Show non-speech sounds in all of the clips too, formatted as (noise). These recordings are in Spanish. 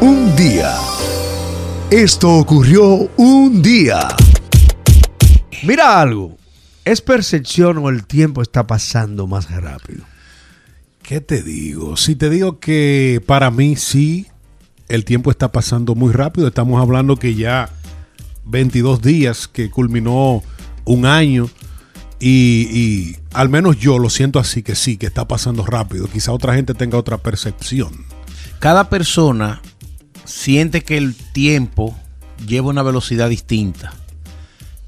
Un día. Esto ocurrió un día. Mira algo. ¿Es percepción o el tiempo está pasando más rápido? ¿Qué te digo? Si te digo que para mí sí, el tiempo está pasando muy rápido. Estamos hablando que ya 22 días que culminó un año y, y al menos yo lo siento así que sí, que está pasando rápido. Quizá otra gente tenga otra percepción. Cada persona siente que el tiempo lleva una velocidad distinta.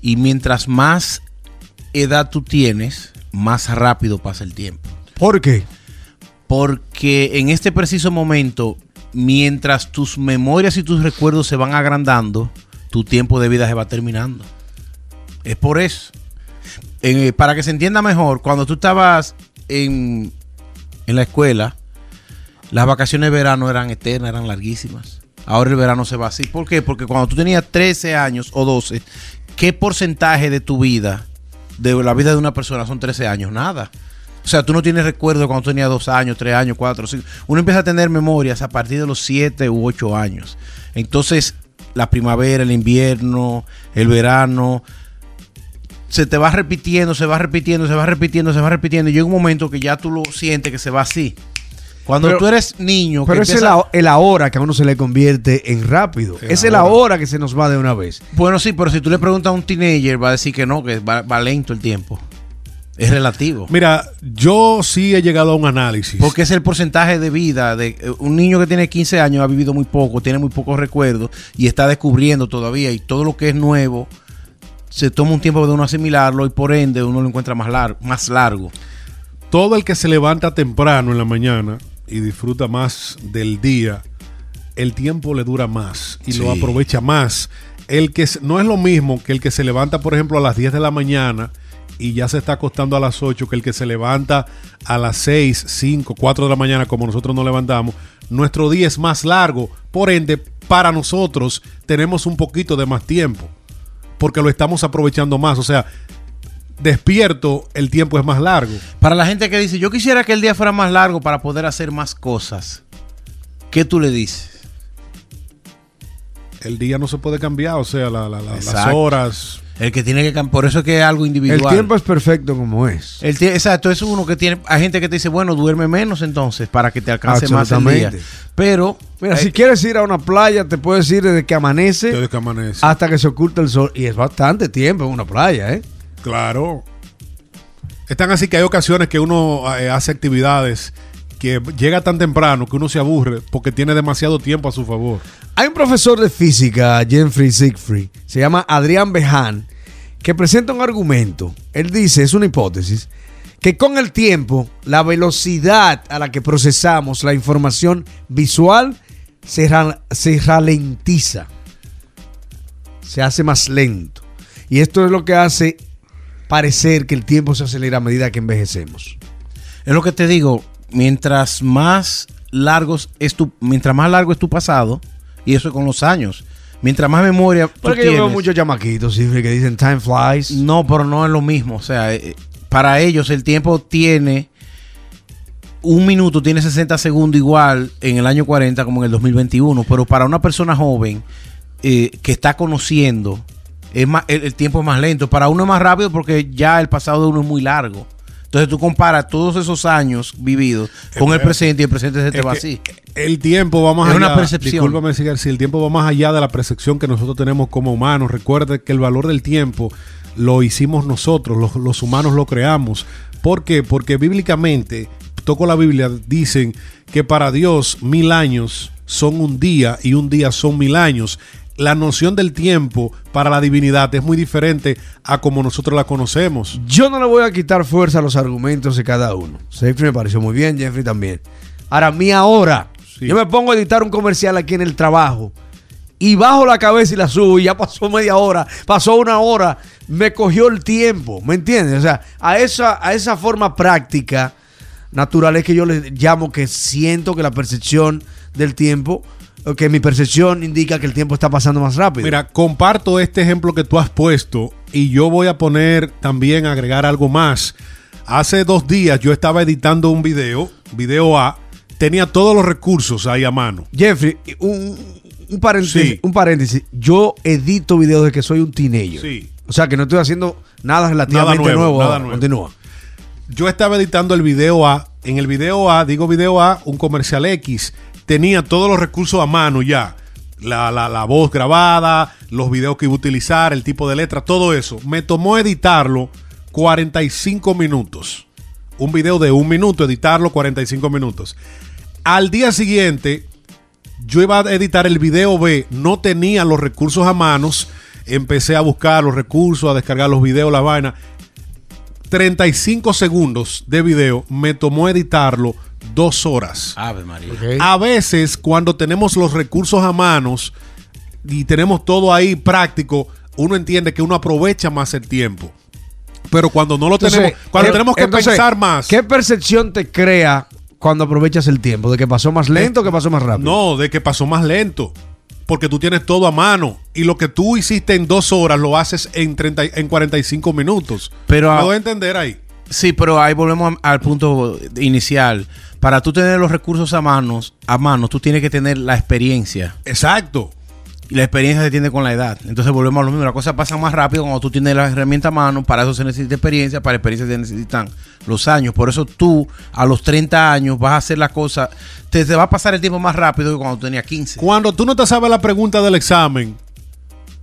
Y mientras más edad tú tienes, más rápido pasa el tiempo. ¿Por qué? Porque en este preciso momento, mientras tus memorias y tus recuerdos se van agrandando, tu tiempo de vida se va terminando. Es por eso. Eh, para que se entienda mejor, cuando tú estabas en, en la escuela, las vacaciones de verano eran eternas, eran larguísimas. Ahora el verano se va así. ¿Por qué? Porque cuando tú tenías 13 años o 12, ¿qué porcentaje de tu vida, de la vida de una persona, son 13 años? Nada. O sea, tú no tienes recuerdo cuando tenías 2 años, 3 años, 4, 5. Uno empieza a tener memorias a partir de los 7 u 8 años. Entonces, la primavera, el invierno, el verano, se te va repitiendo, se va repitiendo, se va repitiendo, se va repitiendo. Y llega un momento que ya tú lo sientes que se va así. Cuando Pero- tú eres niño, que Pero es el, empieza- a- el ahora que a uno se le convierte en rápido. El es el ahora. ahora que se nos va de una vez. Bueno, sí, pero si tú le preguntas a un teenager, va a decir que no, que va, va lento el tiempo. Es relativo. Mira, yo sí he llegado a un análisis. Porque es el porcentaje de vida de eh, un niño que tiene 15 años, ha vivido muy poco, tiene muy pocos recuerdos y está descubriendo todavía. Y todo lo que es nuevo se toma un tiempo de uno asimilarlo y por ende uno lo encuentra más largo. Más largo. todo el que se levanta temprano en la mañana y disfruta más del día, el tiempo le dura más y lo aprovecha más. El que no es lo mismo que el que se levanta, por ejemplo, a las 10 de la mañana y ya se está acostando a las 8, que el que se levanta a las 6, 5, 4 de la mañana, como nosotros nos levantamos. Nuestro día es más largo, por ende, para nosotros tenemos un poquito de más tiempo, porque lo estamos aprovechando más. O sea, despierto, el tiempo es más largo. Para la gente que dice, yo quisiera que el día fuera más largo para poder hacer más cosas, ¿qué tú le dices? el día no se puede cambiar, o sea, la- la- la- las Exacto. horas. El que tiene que cambiar, por eso es que es algo El individual. tiempo es perfecto como es. El exacto, es uno que tiene. Hay gente que te dice, bueno, duerme menos entonces para que te alcance más el día. Absolutamente. Pero, Mira, eh, si quieres ir a una playa, te puedes ir desde que amanece Desde que amanece. hasta que se oculta el sol. Y es bastante tiempo en una playa, ¿eh? Claro. Están así que hay ocasiones que uno eh, hace actividades que llega tan temprano que uno se aburre porque tiene demasiado tiempo a su favor. Hay un profesor de física, Jeffrey Siegfried, se llama Adrián Bejan, que presenta un argumento. Él dice, es una hipótesis, que con el tiempo, la velocidad a la que procesamos la información visual se ralentiza, se hace más lento. Y esto es lo que hace parecer que el tiempo se acelera a medida que envejecemos. es lo que te digo, mientras más largos es tu, mientras más largo es tu pasado, y eso con los años, mientras más memoria tú Porque yo veo muchos chamaquitos Siegfried, que dicen time flies. No, pero no es lo mismo. O sea, eh, para ellos el tiempo tiene. Un minuto tiene 60 segundos igual en el año 40 como en el 2021. Pero para una persona joven eh, que está conociendo, es más, el, el tiempo es más lento. Para uno es más rápido porque ya el pasado de uno es muy largo. Entonces tú comparas todos esos años vividos con el presente y el presente se te Es va así. El tiempo va más Es allá. una percepción. Discúlpame, si el tiempo va más allá de la percepción que nosotros tenemos como humanos. Recuerde que el valor del tiempo lo hicimos nosotros, los, los humanos lo creamos. ¿Por qué? Porque bíblicamente, toco la Biblia, dicen que para Dios mil años son un día y un día son mil años. La noción del tiempo para la divinidad es muy diferente a como nosotros la conocemos. Yo no le voy a quitar fuerza a los argumentos de cada uno. Siegfried me pareció muy bien, Jeffrey también. Ahora, mi ahora. Sí. Yo me pongo a editar un comercial aquí en el trabajo y bajo la cabeza y la subo y ya pasó media hora, pasó una hora, me cogió el tiempo, ¿me entiendes? O sea, a esa, a esa forma práctica, natural es que yo le llamo que siento que la percepción del tiempo, o que mi percepción indica que el tiempo está pasando más rápido. Mira, comparto este ejemplo que tú has puesto y yo voy a poner también, agregar algo más. Hace dos días yo estaba editando un video, video A, tenía todos los recursos ahí a mano. Jeffrey, un, un paréntesis, Sí. un paréntesis. Yo edito videos de que soy un teenager. Sí. O sea, que no estoy haciendo nada relativamente Nada nuevo, nuevo. nada nuevo. Continúa. Yo estaba editando el video A. En el video A, digo video A, un comercial X. Tenía todos los recursos a mano ya. La, la- la voz grabada, los videos que iba a utilizar, el tipo de letra, todo eso. Me tomó editarlo 45 minutos. Un video de un minuto, editarlo 45 minutos. Al día siguiente, yo iba a editar el video B, no tenía los recursos a manos. Empecé a buscar los recursos, a descargar los videos, la vaina. 35 segundos de video me tomó editarlo dos horas. Ave María. A veces, cuando tenemos los recursos a manos y tenemos todo ahí práctico, uno entiende que uno aprovecha más el tiempo. Pero cuando no lo Entonces, tenemos, cuando ¿qué- tenemos que entonces, pensar más. ¿Qué percepción te crea cuando aprovechas el tiempo? ¿De que pasó más lento o que pasó más rápido? No, de que pasó más lento. Porque tú tienes todo a mano. Y lo que tú hiciste en dos horas lo haces en, 30, y- en 45 minutos. Pero ¿Me a- doy a entender ahí? Sí, pero ahí volvemos al punto inicial. Para tú tener los recursos a manos, a mano, tú tienes que tener la experiencia. Exacto. Y la experiencia se tiene con la edad. Entonces volvemos a lo mismo. La cosa pasa más rápido cuando tú tienes la herramienta a mano. Para eso se necesita experiencia. Para experiencia se necesitan los años. Por eso tú, a los 30 años, vas a hacer la cosa. Te, te va a pasar el tiempo más rápido que cuando tenías 15. Cuando tú no te sabes la pregunta del examen,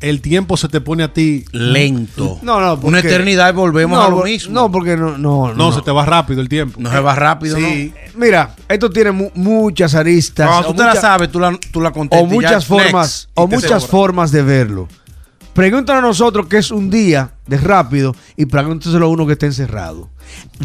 el tiempo se te pone a ti. Lento. No, no, Una porque- eternidad y volvemos no, a lo mismo. No, porque no. No, No, se te va rápido el tiempo. No se va rápido, Sí. Mira, esto tiene mu- muchas aristas. Cuando tú te la sabes, tú la, tú la contestas. o muchas formas next, o muchas formas de verlo. Pregúntanos a nosotros qué es un día de rápido y pregúntaselo a uno que está encerrado.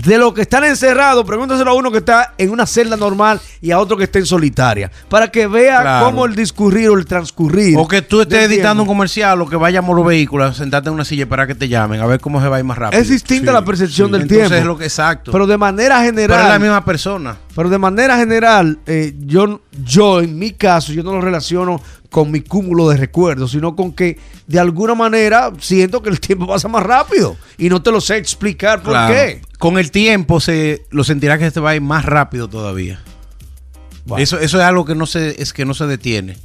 De los que están encerrados, pregúntaselo a uno que está en una celda normal y a otro que está en solitaria. Para que vea Claro. cómo el discurrir o el transcurrir. O que tú estés editando un comercial o que vayamos los vehículos, sentarte en una silla y esperar que te llamen, a ver cómo se va a ir más rápido. Es distinta Sí, la percepción sí. del Entonces tiempo. es lo que exacto. Pero de manera Pero general. es la misma persona. Pero de manera general, eh, yo, yo en mi caso, yo no lo relaciono con mi cúmulo de recuerdos, sino con que de alguna manera siento que el tiempo pasa más rápido y no te lo sé explicar por Claro. qué. Con el tiempo se lo sentirás que se va a ir más rápido todavía. Bueno. Eso, eso es algo que no se, es que no se detiene.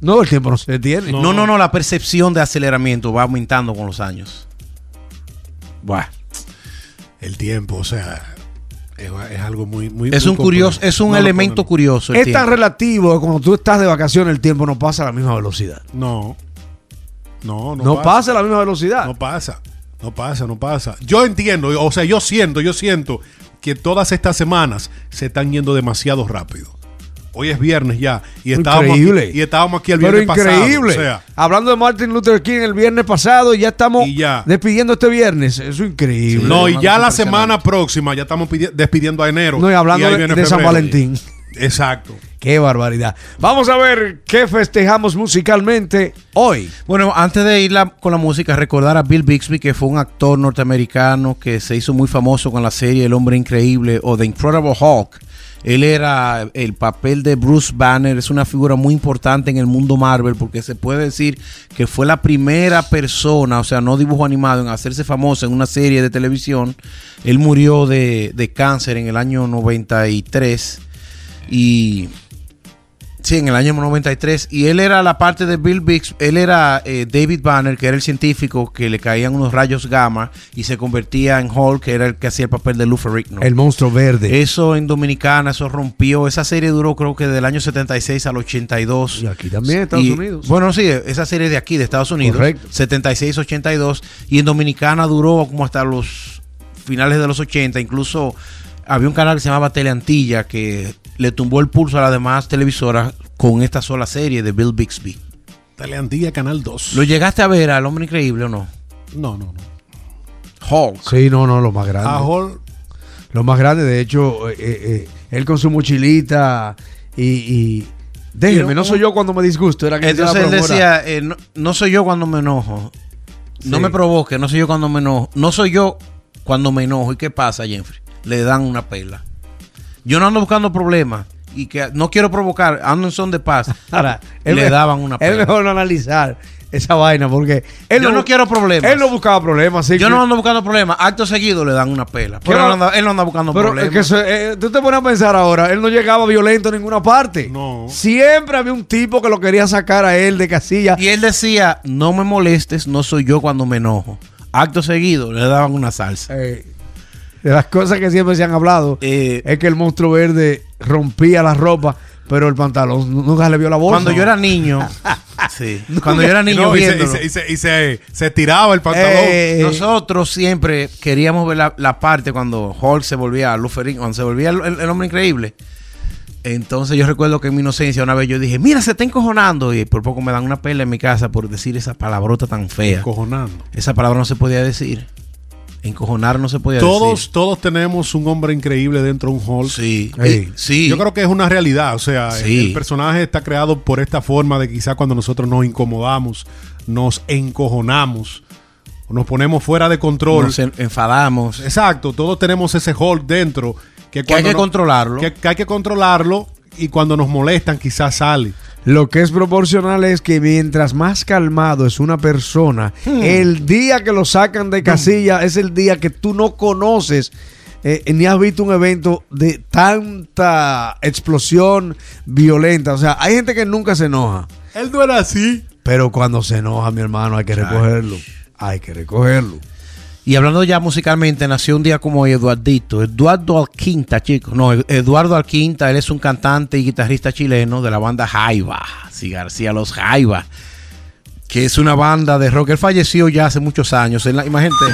No, el tiempo no se detiene. No, no, no, la percepción de aceleramiento va aumentando con los años. Buah. El tiempo, o sea, es, es algo muy, muy. Es muy un curioso, es un No elemento curioso. el Es tan relativo que cuando tú estás de vacaciones el tiempo no pasa a la misma velocidad. No. No, no, No, pasa. a la misma velocidad. No pasa. No pasa, no pasa. Yo entiendo, o sea, yo siento, yo siento que todas estas semanas se están yendo demasiado rápido. Hoy es viernes ya y estábamos Increíble. aquí, y estábamos aquí el Pero viernes increíble. pasado. O sea, Hablando de Martin Luther King el viernes pasado, ya estamos Y ya. despidiendo este viernes. Eso es increíble. no, y ya la semana próxima ya estamos pidi- despidiendo a enero. No, y hablando de, San. Valentín. Exacto. Qué barbaridad. Vamos a ver qué festejamos musicalmente hoy. Bueno, antes de ir la- con la música, recordar a Bill Bixby, que fue un actor norteamericano que se hizo muy famoso con la serie El Hombre Increíble o The Incredible Hulk. Él era el papel de Bruce Banner, es una figura muy importante en el mundo Marvel porque se puede decir que fue la primera persona, o sea, no dibujo animado, en hacerse famoso en una serie de televisión. Él murió de, de cáncer en el año 93 y Sí, en el año 93. Y él era la parte de Bill Bix. Él era eh, David Banner, que era el científico que le caían unos rayos gamma y se convertía en Hulk, que era el que hacía el papel de Lou Ferrigno. El monstruo verde. Eso en Dominicana, eso rompió. Esa serie duró creo que del año 76 al 82. Y aquí también, Estados Y, Unidos. Bueno, sí, esa serie de aquí, de Estados Unidos. Correcto. 76-82. Y en Dominicana duró como hasta los finales de los 80. Incluso había un canal que se llamaba Teleantilla que le tumbó el pulso a las demás televisoras con esta sola serie de Bill Bixby. Teleantilla Canal 2. ¿Lo llegaste a ver al hombre increíble o no? No, no, no. Hulk. Sí, no, no, lo más grande. A Hall, Lo más grande, de hecho, eh, eh, eh, él con su mochilita y... y déjeme, no soy yo cuando me disgusto. Era que Entonces él decía, eh, no, no soy yo cuando me enojo. No Sí. me provoque, no soy yo cuando me enojo. No soy yo cuando me enojo. ¿Y qué pasa, Jeffrey? Le dan una pela. Yo no ando buscando problemas y que no quiero provocar, ando en son de paz. (laughs) Ahora, Le daban una Es pela. mejor no analizar esa vaina, porque él Yo no quiero problemas. Él no buscaba problemas. sí, Yo que- no ando buscando problemas. Acto seguido le dan una pela. Pero ¿Qué él anda, él no anda buscando Pero problemas. es que eso- eh, tú te pones a pensar ahora, él no llegaba violento a ninguna parte. No. Siempre había un tipo que lo quería sacar a él de casilla. Y él decía, no me molestes, no soy yo cuando me enojo. Acto seguido le daban una salsa. Eh, de las cosas que siempre se han hablado Eh, es que el monstruo verde rompía la ropa, pero el pantalón nunca le vio la bolsa. cuando yo era niño, (laughs) sí, cuando yo era niño No, y se, y viéndolo, se- y se- y se- se tiraba el pantalón. Eh, nosotros siempre queríamos ver la, la parte cuando Hulk se volvía Luferín, cuando se volvía el, el- el hombre increíble. Entonces yo recuerdo que en mi inocencia una vez yo dije, mira, se está encojonando. Y por poco me dan una pela en mi casa por decir esa palabrota tan fea. Encojonando. Esa palabra no se podía decir. Encojonar no se podía Todos, decir. todos tenemos un hombre increíble dentro de un. Sí, Ey. Eh, sí. Yo creo que es una realidad. O sea, Sí. el personaje está creado por esta forma de quizá cuando nosotros nos incomodamos, nos encojonamos, nos ponemos fuera de control. nos en- enfadamos. Exacto, todos tenemos ese Hulk dentro. Que, Que hay que no- controlarlo. Que, que hay que controlarlo y cuando nos molestan quizás sale. Lo que es proporcional es que mientras más calmado es una persona, Hmm. el día que lo sacan de casilla es el día que tú no conoces eh, ni has visto un evento de tanta explosión violenta. O sea, hay gente que nunca se enoja, Él no era así. pero cuando se enoja, mi hermano, hay que recogerlo. Hay que recogerlo. Y hablando ya musicalmente, nació un día como hoy Eduardito, Eduardo Alquinta, chicos. No, Eduardo Alquinta, él es un cantante y guitarrista chileno de la banda Jaiba, sí, García Los Jaiba, que es una banda de rock. Él falleció ya hace muchos años. Él, imagínate,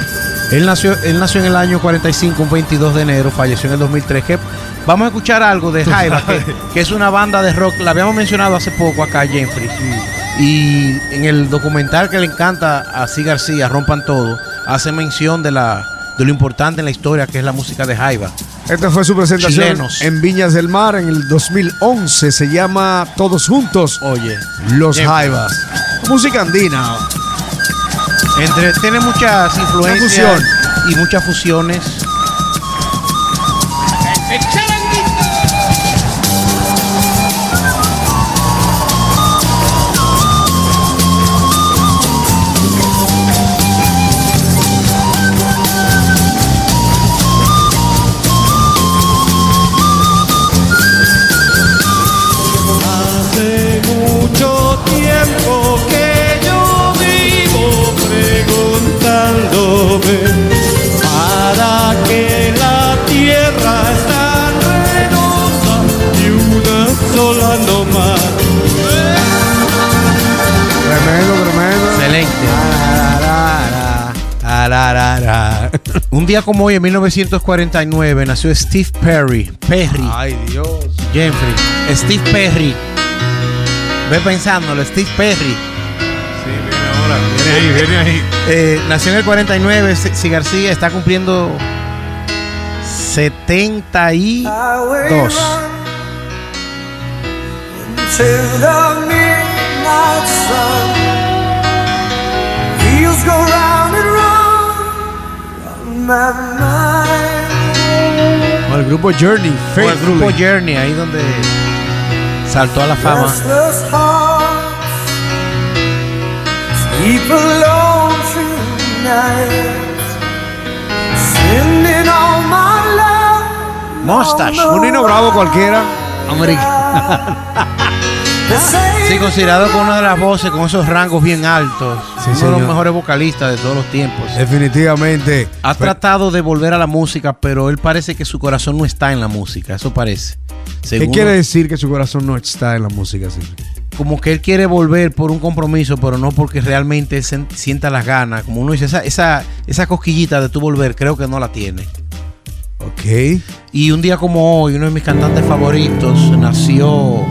él nació, él nació en el año 45, un 22 de enero, falleció en el 2003. Que vamos a escuchar algo de Jaiba, que, que es una banda de rock. La habíamos mencionado hace poco acá, Jeffrey. Y en el documental que le encanta a C. García, Rompan Todo, hace mención de, la, de lo importante en la historia que es la música de Jaiba. Esta fue su presentación Chilenos. en Viñas del Mar en el 2011. Se llama Todos Juntos, Oye, Los Bien. Jaivas. Música andina. entre, tiene muchas influencias y muchas fusiones. Un día como hoy, en 1949, nació Steve Perry. Perry. Ay, Dios. Jeffrey. Steve Perry. Ve pensándolo, Steve Perry. Sí, viene ahora. Viene ahí, viene ahí. Eh, nació en el 49. Si García está cumpliendo 72. To the midnight sun, wheels go round Con el grupo Journey, Con el grupo. Journey, ahí donde saltó a la fama. Mustache. Un the Nino Bravo cualquiera. Americano. (laughs) Sí, considerado como una de las voces con esos rangos bien altos. Sí, uno de los mejores vocalistas de todos los tiempos. Definitivamente. Ha Pero- tratado de volver a la música, pero él parece que su corazón no está en la música. Eso parece. ¿Qué quiere decir que su corazón no está en la música así? Como que él quiere volver por un compromiso, pero no porque realmente se- sienta las ganas. Como uno dice, esa, esa, esa cosquillita de tu volver, creo que no la tiene. Ok. Y un día como hoy, uno de mis cantantes favoritos nació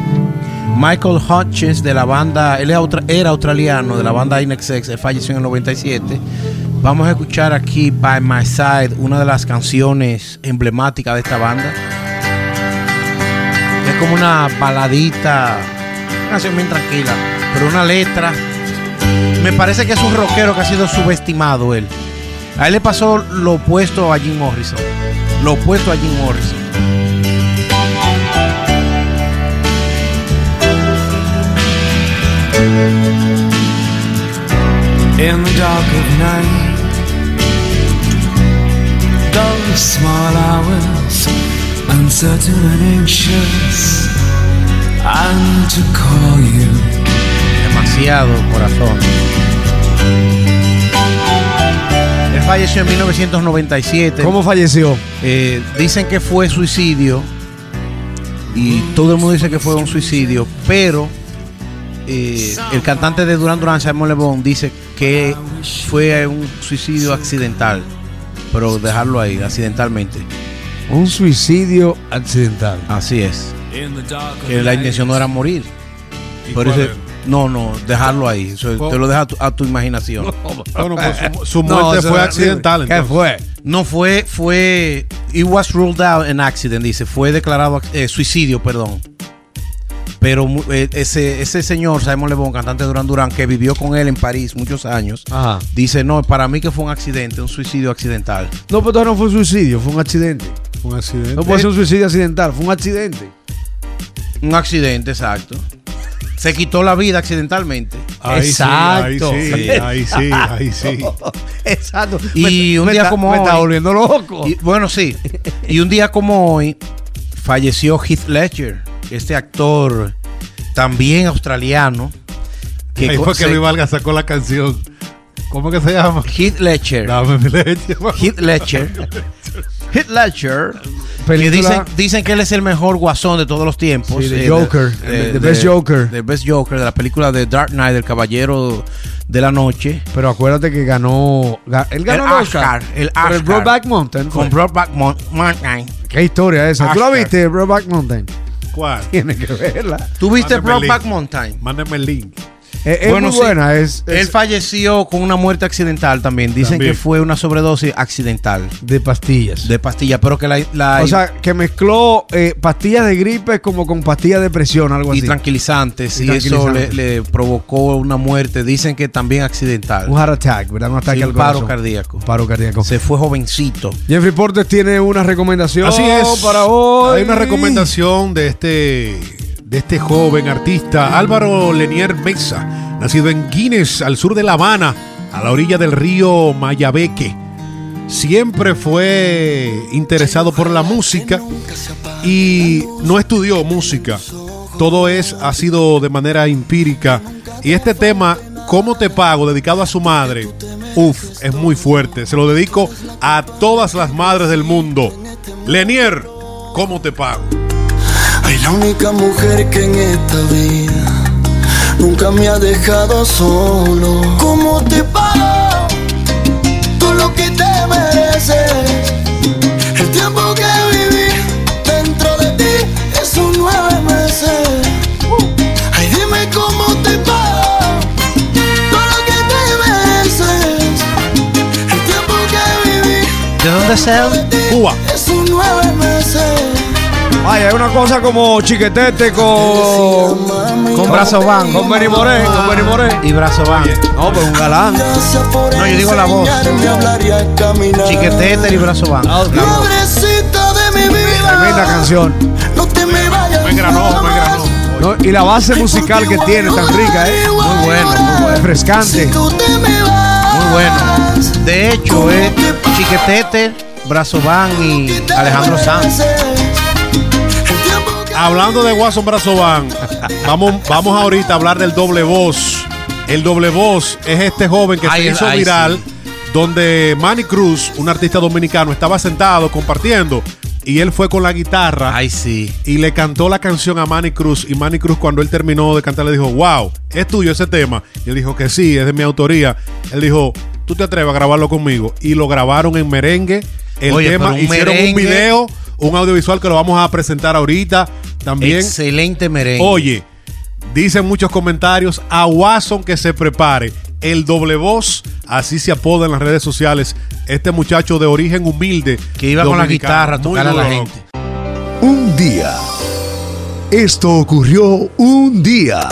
Michael Hutchins de la banda, él era, australiano de la banda Inexex, él falleció en el 97. Vamos a escuchar aquí By My Side, una de las canciones emblemáticas de esta banda. Es como una baladita, una canción bien tranquila, pero una letra. Me parece que es un rockero que ha sido subestimado él. A él le pasó lo opuesto a Jim Morrison. Lo opuesto a Jim Morrison. In the dark of night. Those small hours, uncertain and anxious, and to call you. Demasiado corazón. Él falleció en 1997. ¿Cómo falleció? Eh, dicen que fue suicidio y todo el mundo dice que fue un suicidio, pero eh, el cantante de Duran Duran, Simon Le Bon, dice que fue un suicidio accidental, pero dejarlo ahí, accidentalmente. Un suicidio accidental. Así es. Que la intención no era morir. ¿Y Por cuál eso, es? no, no, dejarlo ahí. Eso te lo deja a tu, a tu imaginación. Bueno, pues su, su (laughs) muerte fue accidental. ¿Qué entonces. fue? No fue, fue, it was ruled out an accident, dice, fue declarado eh, suicidio, perdón. Pero eh, ese, ese señor, Simon Le Bon, cantante de Duran Duran, que vivió con él en París muchos años, Ajá. dice, no, para mí que fue un accidente, un suicidio accidental. No, pero no fue un suicidio, fue un accidente. Fue un accidente. No puede ser un suicidio accidental, fue un accidente. Un accidente, exacto. Se quitó la vida accidentalmente. Ahí Exacto. Sí, ahí sí, ahí sí, ahí (laughs) sí. Exacto. Y un me día está- como Me está hoy- volviendo loco. Y, bueno, sí. Y un día como hoy falleció Heath Ledger, este actor también australiano. Que Ahí fue que Luis Valga sacó la canción. ¿Cómo que se llama? Heath Ledger. Dame mi leche. Heath Ledger. Heath Ledger. Que dicen, dicen que él es el mejor guasón de todos los tiempos. Sí, de Eh, Joker, the best Joker. The best Joker de la película de Dark Knight, el caballero de la noche. Pero acuérdate que ganó. ga- Él ganó El el Oscar. Oscar, el Oscar. Brokeback Mountain. Con Brokeback Mon- Mountain. Qué historia esa. ¿Tú la viste, Brokeback Mountain? ¿Cuál? Tiene que verla. ¿Tú viste Mándame el Brokeback. Mountain? Mándame el link. Es, es Bueno, muy sí. buena. Es, es Él falleció con una muerte accidental también. Dicen También. que fue una sobredosis accidental de pastillas. de pastillas, pero que la, la- o sea, que mezcló eh, pastillas de gripe como con pastillas de presión, algo y así. tranquilizantes Y y, eso le, tranquilizantes. le provocó una muerte. Dicen que también accidental. Un heart attack, ¿verdad? Un ataque Sí, al paro corazón. cardíaco. Paro cardíaco. Se fue jovencito. Jeffrey Portes tiene una recomendación Así es. para hoy. Hay una recomendación de este, este joven artista, Álvaro Lenier Mesa, nacido en Guinness, al sur de La Habana, a la orilla del río Mayabeque. Siempre fue interesado por la música y no estudió música. Todo es ha sido de manera empírica. Y este tema, ¿Cómo te pago? dedicado a su madre, uf, es muy fuerte. Se lo dedico a todas las madres del mundo. Lenier, ¿cómo te pago? La única mujer que en esta vida nunca me ha dejado solo. ¿Cómo te pago? Todo lo que te mereces. El tiempo que viví dentro de ti es un nueve meses. Ay, dime cómo te pago. Todo lo que te mereces. El tiempo que viví ¿De dónde es él? Cuba. es un nueve meses. Ay, hay una cosa como chiquetete con. Con brazo van. Con Benny Moré, con Benny Moré. Y brazo van. No, pero un galán. No, yo digo la voz. Chiquetete y brazo van. Ah, la de mi vida. Tremenda canción. No te me vayas. Me engranó, me engranó. ¿no? Y la base musical que tiene tan rica, ¿eh? Muy bueno, muy bueno. Refrescante. Muy bueno. De hecho, es Chiquetete, Brazo Van y Alejandro Sanz. Hablando de Watson Brazo Van, vamos, vamos ahorita a hablar del doble voz. El doble voz es este joven que Ay, se hizo ay, viral, sí. donde Manny Cruz, un artista dominicano, estaba sentado compartiendo y él fue con la guitarra Ay, sí. y le cantó la canción a Manny Cruz. Y Manny Cruz, cuando él terminó de cantar, le dijo: Wow, ¿es tuyo ese tema? Y él dijo que sí, es de mi autoría. Él dijo: ¿Tú te atreves a grabarlo conmigo? Y lo grabaron en merengue. El Oye, tema, un hicieron un video, un audiovisual que lo vamos a presentar ahorita también. Excelente merengue. Oye, dicen muchos comentarios a Watson que se prepare. El doble voz, así se apoda en las redes sociales. Este muchacho de origen humilde. que iba con la guitarra a tocar a la gente. Un día. Esto ocurrió un día.